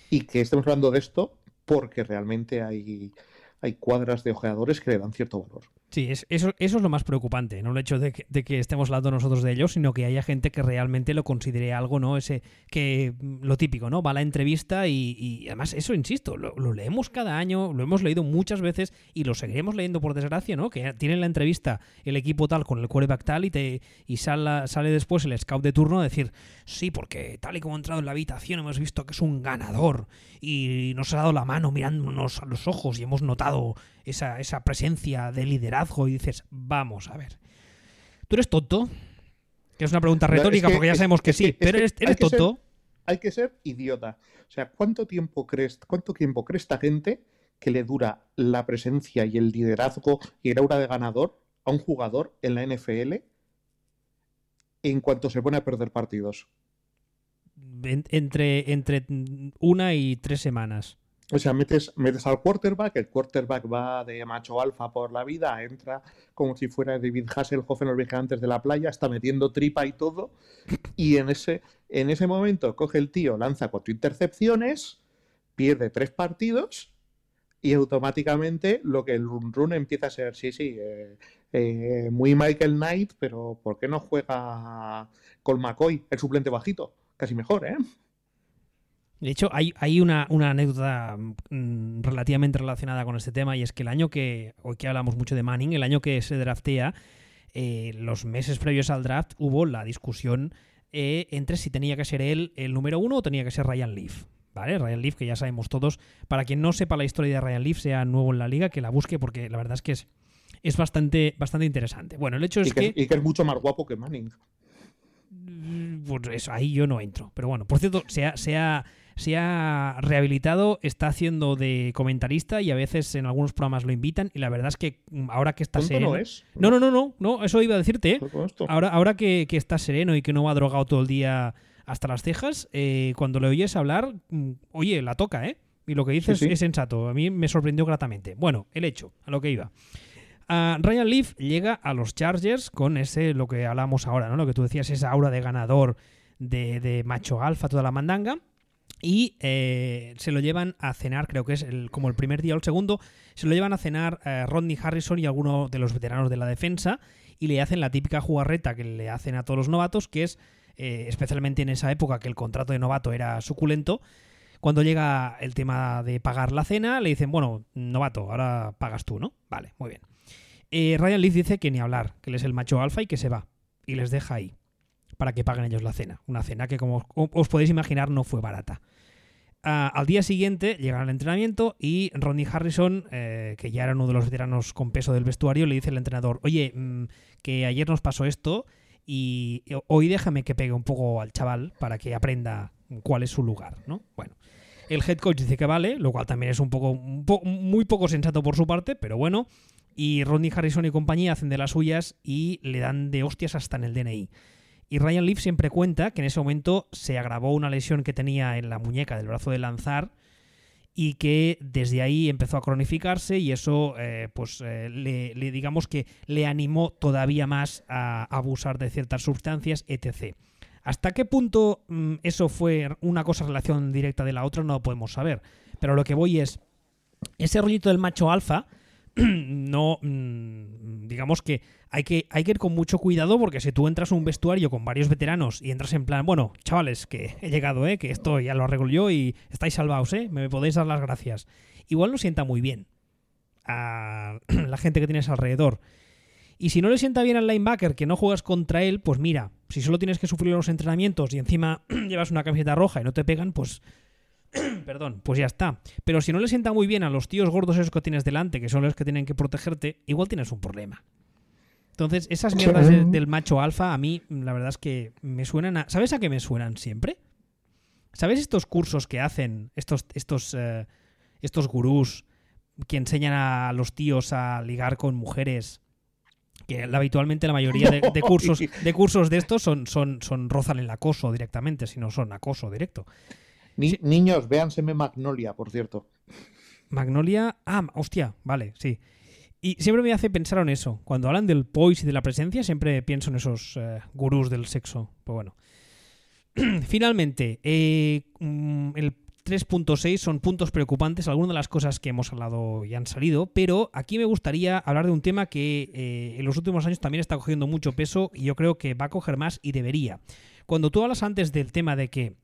Y que estemos hablando de esto porque realmente hay, hay cuadras de ojeadores que le dan cierto valor. Sí, es- eso, eso es lo más preocupante, no el hecho de que, estemos hablando nosotros de ello, sino que haya gente que realmente lo considere algo, ¿no? Ese que mm, lo típico, ¿no? Va a la entrevista y, además eso, insisto, lo, leemos cada año, lo hemos leído muchas veces y lo seguiremos leyendo por desgracia, ¿no? Que tienen la entrevista el equipo tal con el quarterback tal y, te, y sala- sale después el scout de turno a decir, sí, porque tal y como ha entrado en la habitación hemos visto que es un ganador y nos ha dado la mano mirándonos a los ojos y hemos notado esa, esa presencia de liderazgo y dices, vamos a ver. ¿Tú eres tonto? Que es una pregunta No, es retórica que- porque ya sabemos que es sí, que- pero eres, hay eres ser- tonto. Hay que ser idiota. O sea, ¿cuánto tiempo crees, cuánto tiempo cree esta gente que le dura la presencia y el liderazgo y el aura de ganador a un jugador en la NFL en cuanto se pone a perder partidos? En- entre, entre una y tres semanas. O sea, metes, metes al quarterback, el quarterback va de macho alfa por la vida, entra como si fuera David Hasselhoff en los vigilantes de la playa, está metiendo tripa y todo, y en ese, en ese momento coge el tío, lanza cuatro intercepciones, pierde tres partidos, y automáticamente lo que el run run empieza a ser, sí, sí, eh, eh, muy Michael Knight, pero ¿por qué no juega con McCoy, el suplente bajito? Casi mejor, ¿eh? De hecho, hay, hay una, una anécdota mm, relativamente relacionada con este tema y es que el año que, hoy que hablamos mucho de Manning, el año que se draftea, eh, los meses previos al draft hubo la discusión eh, entre si tenía que ser él el número uno o tenía que ser Ryan Leaf. ¿Vale? Ryan Leaf, que ya sabemos todos. Para quien no sepa la historia de Ryan Leaf, sea nuevo en la liga, que la busque porque la verdad es que es, es bastante, bastante interesante. Bueno, el hecho es que, que... y que es mucho más guapo que Manning. Mm, Pues eso, ahí yo no entro. Pero bueno, por cierto, se ha, se ha- se ha rehabilitado, está haciendo de comentarista y a veces en algunos programas lo invitan. Y la verdad es que mm, ahora que está sereno. no es. No, no, no, no, no, eso iba a decirte. ¿eh? Ahora, ahora que, que está sereno y que no va drogado todo el día hasta las cejas, eh, cuando le oyes hablar, mm, oye, la toca, ¿eh? Y lo que dices Sí, sí. es sensato. A mí me sorprendió gratamente. Bueno, el hecho, a lo que iba. Ah, Ryan Leaf llega a los Chargers con ese, lo que hablamos ahora, ¿no? Lo que tú decías, esa aura de ganador, de, de macho alfa, toda la mandanga. Y eh, se lo llevan a cenar, creo que es el- como el primer día o el segundo, se lo llevan a cenar eh, Rodney Harrison y alguno de los veteranos de la defensa y le hacen la típica jugarreta que le hacen a todos los novatos, que es, eh, especialmente en esa época que el contrato de novato era suculento, cuando llega el tema de pagar la cena, le dicen, bueno, novato, ahora pagas tú, ¿no? Vale, muy bien. Eh, Ryan Leaf dice que ni hablar, que él es el macho alfa y que se va. Y les deja ahí, para que paguen ellos la cena. Una cena que, como os- podéis imaginar, no fue barata. Ah, al día siguiente llegan al entrenamiento y Ronnie Harrison, eh, que ya era uno de los veteranos con peso del vestuario, le dice al entrenador, oye, mm, que ayer nos pasó esto y hoy déjame que pegue un poco al chaval para que aprenda cuál es su lugar, ¿no? Bueno, el head coach dice que vale, lo cual también es un poco, muy poco sensato por su parte, pero bueno. Y Rodney Harrison y compañía hacen de las suyas y le dan de hostias hasta en el DNI. Y Ryan Leaf siempre cuenta que en ese momento se agravó una lesión que tenía en la muñeca del brazo de lanzar y que desde ahí empezó a cronificarse y eso eh, pues eh, le, digamos que le animó todavía más a abusar de ciertas sustancias, etc. ¿Hasta qué punto mm, eso fue una cosa relación directa de la otra? No lo podemos saber. Pero lo que voy es, ese rollito del macho alfa, no, mm, digamos que hay, que hay que ir con mucho cuidado porque si tú entras a un vestuario con varios veteranos y entras en plan, bueno, chavales, que he llegado, ¿eh? que esto ya lo arreglo yo y estáis salvados, ¿eh? me podéis dar las gracias. Igual no sienta muy bien a la gente que tienes alrededor. Y si no le sienta bien al linebacker que no juegas contra él, pues mira, si solo tienes que sufrir los entrenamientos y encima llevas una camiseta roja y no te pegan, pues perdón, pues ya está. Pero si no le sienta muy bien a los tíos gordos esos que tienes delante, que son los que tienen que protegerte, igual tienes un problema. Entonces, esas mierdas de- del macho alfa, a mí, la verdad es que me suenan a. ¿Sabes a qué me suenan siempre? ¿Sabes estos cursos que hacen, estos, estos, eh, estos gurús que enseñan a los tíos a ligar con mujeres? Que habitualmente la mayoría de, de cursos, de cursos de estos son, son, son rozan el acoso directamente, si no son acoso directo. Ni- Niños, véanseme Magnolia, por cierto. Magnolia. Ah, hostia, vale, sí. Y siempre me hace pensar en eso. Cuando hablan del poise y de la presencia, siempre pienso en esos eh, gurús del sexo. Pues bueno. Finalmente, eh, mm, el 3.6 son puntos preocupantes. Algunas de las cosas que hemos hablado ya han salido, pero aquí me gustaría hablar de un tema que eh, en los últimos años también está cogiendo mucho peso y yo creo que va a coger más y debería. Cuando tú hablas antes del tema de que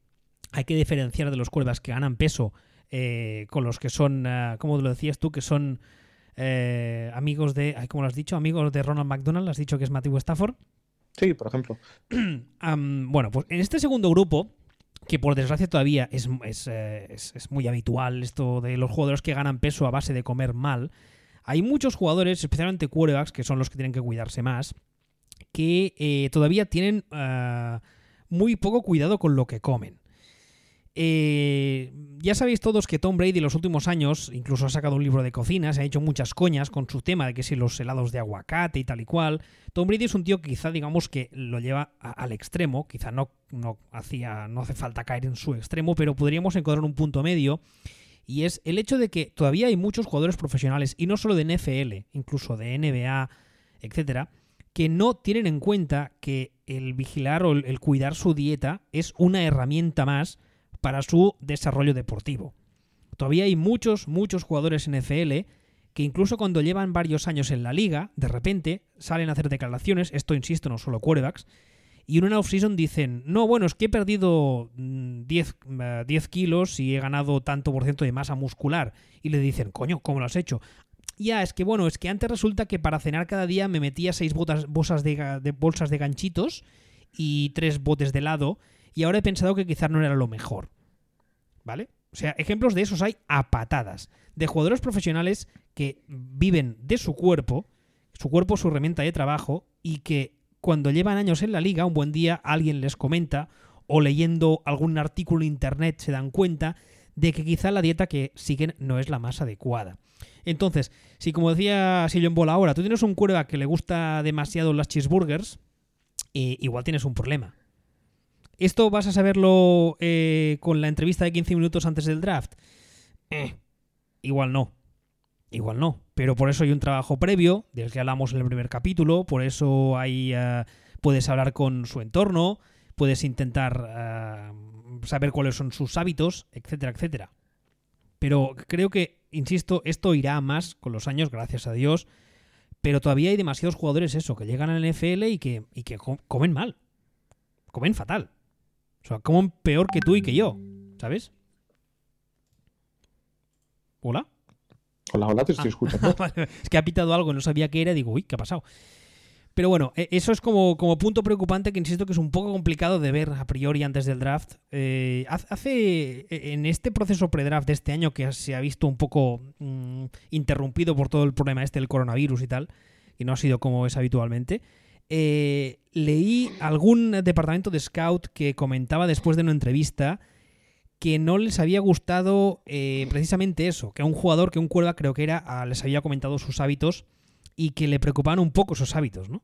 hay que diferenciar de los cuerdas que ganan peso eh, con los que son, eh, ¿cómo lo decías tú? Que son eh, amigos de, ay, ¿cómo lo has dicho? Amigos de Ronald McDonald, has dicho que es Matthew Stafford. Sí, por ejemplo. Bueno, pues en este segundo grupo, que por desgracia todavía es, es, eh, es- es muy habitual esto de los jugadores que ganan peso a base de comer mal, hay muchos jugadores, especialmente quarterbacks, que son los que tienen que cuidarse más, que todavía tienen ah, muy poco cuidado con lo que comen. Eh, ya sabéis todos que Tom Brady en los últimos años incluso ha sacado un libro de cocina, se ha hecho muchas coñas con su tema de que si los helados de aguacate y tal y cual. Tom Brady es un tío que quizá digamos que lo lleva al extremo, quizá no, no, hacía, no hace falta caer en su extremo, pero podríamos encontrar un punto medio. Y es el hecho de que todavía hay muchos jugadores profesionales, y no solo de NFL, incluso de NBA, etcétera, que no tienen en cuenta que el vigilar o el cuidar su dieta es una herramienta más para su desarrollo deportivo. Todavía hay muchos, muchos jugadores NFL que incluso cuando llevan varios años en la liga, de repente salen a hacer declaraciones, esto insisto, no solo quarterbacks, y en una offseason dicen, no, bueno, es que he perdido 10, mm, 10 eh, kilos y he ganado tanto por ciento de masa muscular. Y le dicen, coño, ¿cómo lo has hecho? Ya, es que bueno, es que antes resulta que para cenar cada día me metía seis bolsas de, de, bolsas de ganchitos y tres botes de helado y ahora he pensado que quizás no era lo mejor. ¿Vale? O sea, ejemplos de esos hay a patadas. De jugadores profesionales que viven de su cuerpo, su cuerpo su herramienta de trabajo, y que cuando llevan años en la liga, un buen día alguien les comenta, o leyendo algún artículo en internet se dan cuenta de que quizá la dieta que siguen no es la más adecuada. Entonces, si como decía Sillon Bola ahora, tú tienes un cuerda que le gusta demasiado las cheeseburgers, eh, igual tienes un problema. ¿Esto vas a saberlo eh, con la entrevista de 15 minutos antes del draft? Eh, igual no. Igual no. Pero por eso hay un trabajo previo, del que hablamos en el primer capítulo, por eso hay, uh, puedes hablar con su entorno, puedes intentar saber cuáles son sus hábitos, etcétera, etcétera. Pero creo que, insisto, esto irá más con los años, gracias a Dios. Pero todavía hay demasiados jugadores eso, que llegan al NFL y que, y que comen mal. Comen fatal. O sea, comen peor que tú y que yo. ¿Sabes? ¿Hola? Hola, hola, te estoy ah. escuchando. es que ha pitado algo, no sabía qué era, digo, uy, ¿qué ha pasado? Pero bueno, e, eso es como, como punto preocupante que insisto que es un poco complicado de ver a priori antes del draft. Eh, hace e, en este proceso pre-draft de este año que se ha visto un poco mmm, interrumpido por todo el problema este del coronavirus y tal, y no ha sido como es habitualmente, eh, leí algún departamento de scout que comentaba después de una entrevista que no les había gustado eh, precisamente eso, que a un jugador, que un cuerda creo que era, les había comentado sus hábitos y que le preocupaban un poco esos hábitos, ¿no?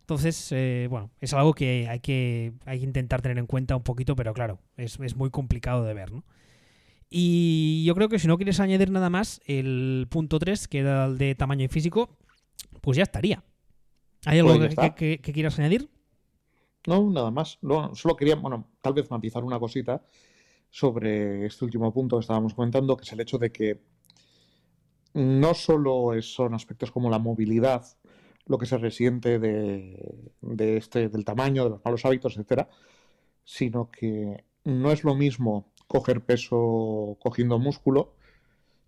Entonces, eh, bueno, es algo que hay, que hay que intentar tener en cuenta un poquito, pero claro, es, es, muy complicado de ver, ¿no? Y yo creo que si no quieres añadir nada más, el punto 3, que era el de tamaño y físico, pues ya estaría. ¿Hay algo pues que, que, que, quieras añadir? No, nada más. No, solo quería, bueno, tal vez matizar una cosita sobre este último punto que estábamos comentando, que es el hecho de que no solo son aspectos como la movilidad, lo que se resiente de, de, este, del tamaño, de los malos hábitos, etcétera, sino que no es lo mismo coger peso cogiendo músculo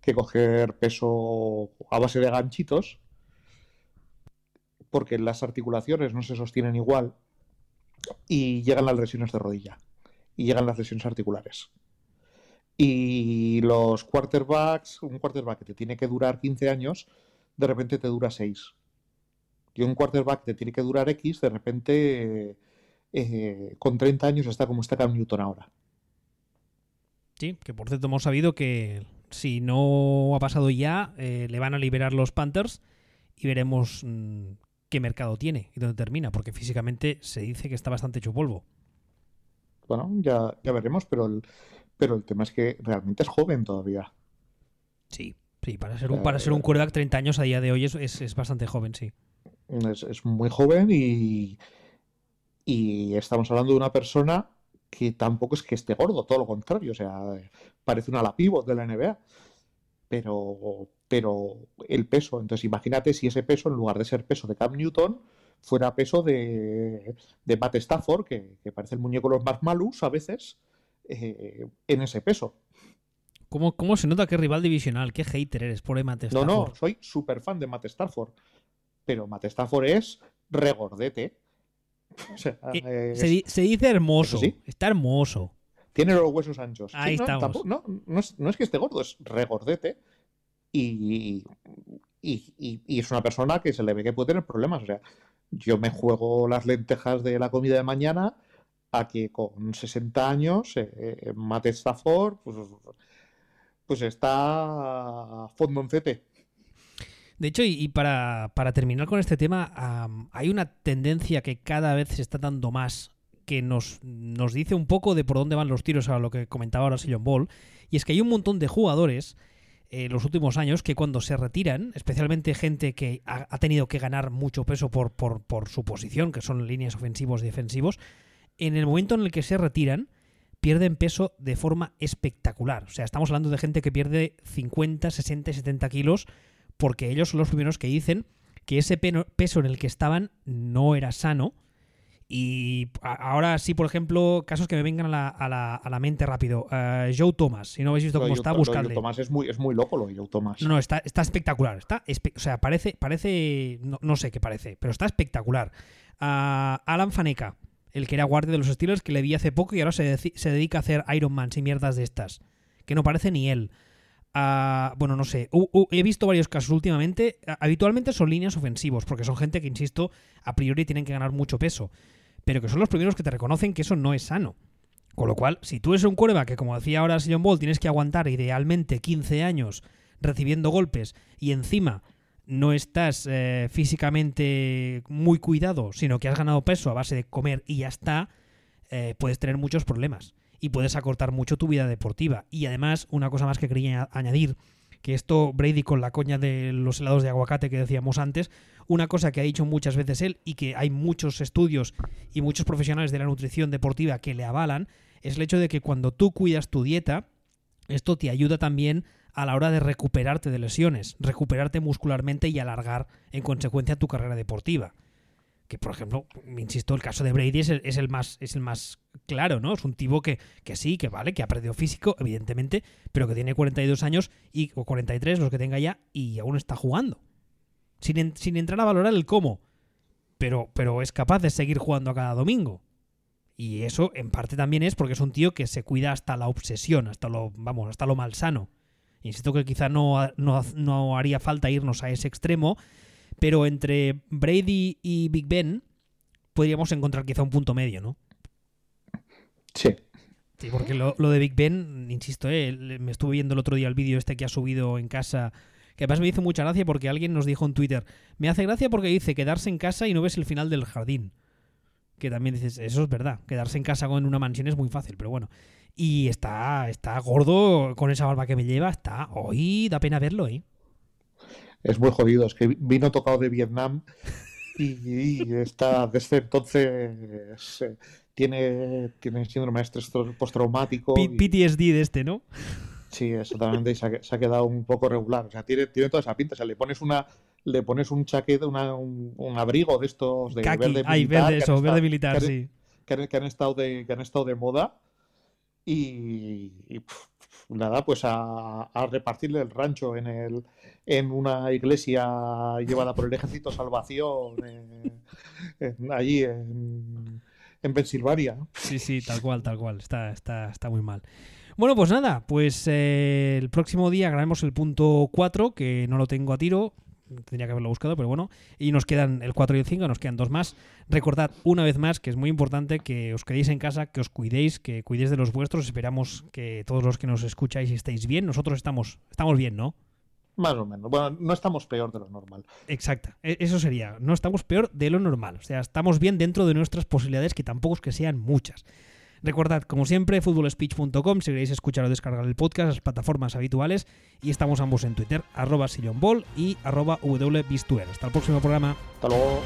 que coger peso a base de ganchitos, porque las articulaciones no se sostienen igual y llegan las lesiones de rodilla y llegan las lesiones articulares. Y los quarterbacks, un quarterback que te tiene que durar 15 años, de repente te dura 6. Y un quarterback que te tiene que durar X, de repente eh, con 30 años está como está Cam Newton ahora. Sí, que por cierto hemos sabido que si no ha pasado ya, eh, le van a liberar los Panthers y veremos mmm, qué mercado tiene y dónde termina, porque físicamente se dice que está bastante hecho polvo. Bueno, ya, ya veremos, pero el, pero el tema es que realmente es joven todavía. Sí, sí, para ser un, para ser un quarterback 30 años a día de hoy es, es, es bastante joven, sí. Es, es, muy joven y, y estamos hablando de una persona que tampoco es que esté gordo, todo lo contrario, o sea, parece una ala pivot de la NBA. Pero, pero el peso, entonces imagínate si ese peso, en lugar de ser peso de Cam Newton, fuera peso de, de Matt Stafford, que, que parece el muñeco de los más malus a veces, eh, en ese peso. ¿Cómo, ¿Cómo, se nota que rival divisional? ¿Qué hater eres por Matt Stafford? No, no, soy súper fan de Matt Stafford. Pero Matt Stafford es regordete. O sea, eh, es... se, se, dice hermoso. Sí? Está hermoso. Tiene los huesos anchos. Ahí sí, estamos. No, tampoco, no, no, es, no, es, que esté gordo, es regordete. Y, es una persona que se le ve que puede tener problemas. O sea, yo me juego las lentejas de la comida de mañana a que con 60 años eh, eh, Stafford pues, pues está a fondo en CT. De hecho, y, para, terminar con este tema, hay una tendencia que cada vez se está dando más que nos, nos dice un poco de por dónde van los tiros a lo que comentaba ahora Sillon Ball, y es que hay un montón de jugadores en los últimos años que cuando se retiran, especialmente gente que ha, tenido que ganar mucho peso por, por, por, su posición, que son líneas ofensivos y defensivos, en el momento en el que se retiran, pierden peso de forma espectacular. O sea, estamos hablando de gente que pierde 50, 60 y 70 kilos porque ellos son los primeros que dicen que ese peso en el que estaban no era sano. Y ahora sí, por ejemplo, casos que me vengan a la, mente rápido. Eh, Joe Thomas, si no habéis visto cómo está, buscando. Joe Thomas es muy, es muy loco lo de Joe Thomas. No, está, está espectacular. Está o sea, parece, parece no, sé qué parece, pero está espectacular. Uh, Alan Faneca, el que era guardia de los Steelers, que le vi hace poco y ahora se, se dedica a hacer Iron Man y mierdas de estas. Que no parece ni él bueno, no sé, he visto varios casos últimamente, habitualmente son líneas ofensivos, porque son gente que, insisto, a priori tienen que ganar mucho peso, pero que son los primeros que te reconocen que eso no es sano. Con lo cual, si tú eres un cuerva que, como decía ahora Sion Ball, tienes que aguantar idealmente 15 años recibiendo golpes y encima no estás eh, físicamente muy cuidado, sino que has ganado peso a base de comer y ya está, eh, puedes tener muchos problemas y puedes acortar mucho tu vida deportiva. Y además, una cosa más que quería añadir, que esto Brady con la coña de los helados de aguacate que decíamos antes, una cosa que ha dicho muchas veces él y que hay muchos estudios y muchos profesionales de la nutrición deportiva que le avalan, es el hecho de que cuando tú cuidas tu dieta, esto te ayuda también a la hora de recuperarte de lesiones, recuperarte muscularmente y alargar en consecuencia tu carrera deportiva que por ejemplo, insisto, el caso de Brady es el, más, es el más claro, ¿no? Es un tipo que, que, sí, que vale, que ha perdido físico, evidentemente, pero que tiene 42 años y, o 43, los que tenga ya, y aún está jugando. Sin, sin entrar a valorar el cómo. Pero, pero es capaz de seguir jugando a cada domingo. Y eso en parte también es porque es un tío que se cuida hasta la obsesión, hasta lo, vamos, hasta lo malsano. Insisto que quizá no, no, no haría falta irnos a ese extremo, pero entre Brady y Big Ben podríamos encontrar quizá un punto medio, ¿no? Sí. Sí, porque lo, de Big Ben, insisto, eh, me estuve viendo el otro día el vídeo este que ha subido en casa, que además me hizo mucha gracia porque alguien nos dijo en Twitter, me hace gracia porque dice quedarse en casa y no ves el final del jardín. Que también dices, eso es verdad, quedarse en casa con una mansión es muy fácil, pero bueno. Y está, está gordo con esa barba que me lleva, está, hoy da pena verlo, ¿eh? Es muy jodido. Es que vino tocado de Vietnam y, está desde entonces eh, tiene, tiene síndrome de estrés postraumático. PTSD de este, ¿no? Sí, exactamente, y se ha, quedado un poco regular. O sea, tiene, tiene toda esa pinta. O sea, le pones una le pones un chaqueta, un, abrigo de estos de verde militar. Ay, verde, eso, verde militar, sí. Que han, estado de, que han estado de moda y, nada, pues a, repartirle el rancho en, el, en una iglesia llevada por el ejército salvación allí en, en Pensilvania. Sí, sí, tal cual, tal cual. Está, está, está muy mal. Bueno, pues nada, pues eh, el próximo día grabemos el punto 4, que no lo tengo a tiro, tendría que haberlo buscado, pero bueno. Y nos quedan el 4 y el 5, nos quedan dos más. Recordad una vez más que es muy importante que os quedéis en casa, que os cuidéis, que cuidéis de los vuestros. Esperamos que todos los que nos escucháis estéis bien. Nosotros estamos, estamos bien, ¿no? Más o menos. Bueno, no estamos peor de lo normal. Exacto. E, eso sería. No estamos peor de lo normal. O sea, estamos bien dentro de nuestras posibilidades, que tampoco es que sean muchas. Recordad, como siempre, futbolspeech.com si queréis escuchar o descargar el podcast, las plataformas habituales. Y estamos ambos en Twitter, arroba sillonball y arroba. Hasta el próximo programa. Hasta luego.